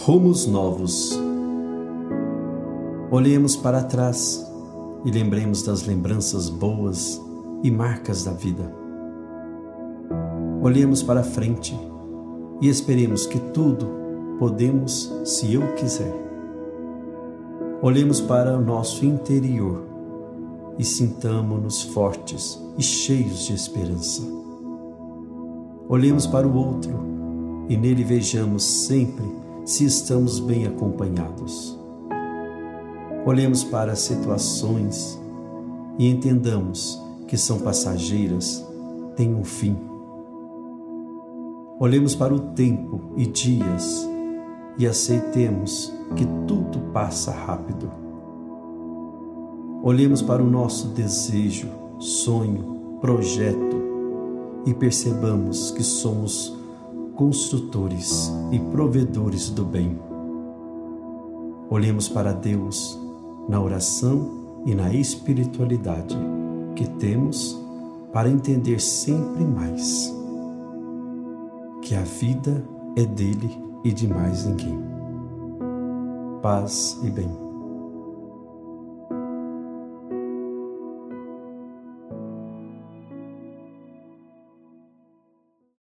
Rumos novos. Olhemos para trás e lembremos das lembranças boas e marcas da vida. Olhemos para frente e esperemos que tudo podemos se eu quiser. Olhemos para o nosso interior e sintamo-nos fortes e cheios de esperança. Olhemos para o outro e nele vejamos sempre se estamos bem acompanhados. Olhemos para as situações e entendamos que são passageiras, têm um fim. Olhemos para o tempo e dias e aceitemos que tudo passa rápido. Olhemos para o nosso desejo, sonho, projeto e percebamos que somos construtores e provedores do bem. Olhemos para Deus na oração e na espiritualidade que temos para entender sempre mais que a vida é dele e de mais ninguém. Paz e bem.